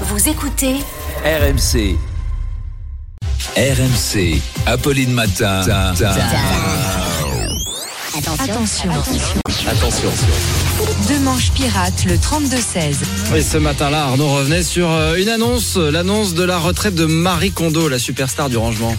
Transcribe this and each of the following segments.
Vous écoutez RMC. RMC. Apolline Matin. Attention. Attention. Deux manches pirates, le 32-16. Et ce matin-là, Arnaud revenait sur euh, une annonce, l'annonce de la retraite de Marie Kondo, la superstar du rangement.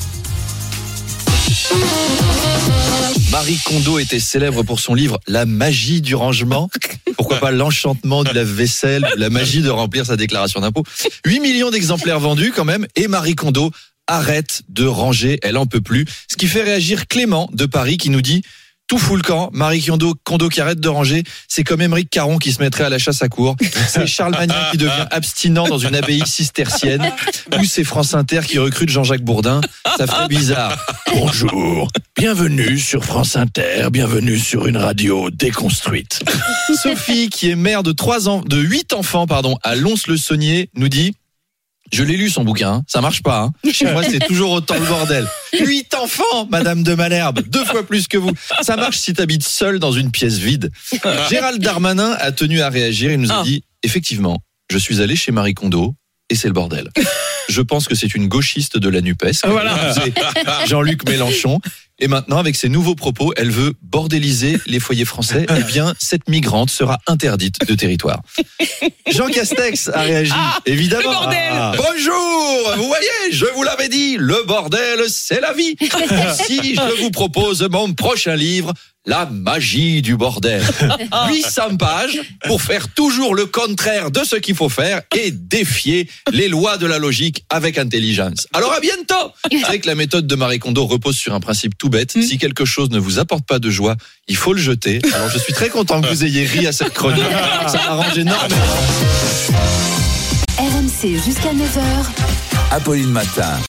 Marie Kondo était célèbre pour son livre La magie du rangement. Pourquoi pas l'enchantement du lave-vaisselle, la magie de remplir sa déclaration d'impôt. 8 millions d'exemplaires vendus quand même et Marie Kondo arrête de ranger, elle en peut plus. Ce qui fait réagir Clément de Paris qui nous dit tout fout le camp. Marie Kondo, Kondo qui arrête de ranger, c'est comme Émeric Caron qui se mettrait à la chasse à cour. C'est Charles Magnin qui devient abstinent dans une abbaye cistercienne. Ou c'est France Inter qui recrute Jean-Jacques Bourdin. Ça ferait bizarre. Bonjour, bienvenue sur France Inter, bienvenue sur une radio déconstruite. Sophie, qui est mère de trois ans, de huit enfants, pardon, à Lons-le-Saunier, nous dit je l'ai lu son bouquin, hein. ça marche pas. Hein. Chez moi, c'est toujours autant le bordel. Huit enfants, Madame de Malherbe, deux fois plus que vous. Ça marche si t'habites seul dans une pièce vide. Gérald Darmanin a tenu à réagir. Il nous a dit effectivement, je suis allé chez Marie Kondo et c'est le bordel. Je pense que c'est une gauchiste de la Nupes. comme disait Jean-Luc Mélenchon. Et maintenant, avec ses nouveaux propos, elle veut bordéliser les foyers français. Eh bien, cette migrante sera interdite de territoire. Jean Castex a réagi, évidemment. le bordel Ah. Bonjour Vous voyez, je vous l'avais dit, le bordel, c'est la vie. Si je vous propose mon prochain livre, La magie du bordel. 800 pages pour faire toujours le contraire de ce qu'il faut faire et défier les lois de la logique avec intelligence. Alors à bientôt que la méthode de Marie Kondo repose sur un principe tout bête. Si quelque chose ne vous apporte pas de joie, il faut le jeter. Alors je suis très content que vous ayez ri à cette chronique. Ça m'arrange énormément. RMC jusqu'à 9h. Apolline Matin.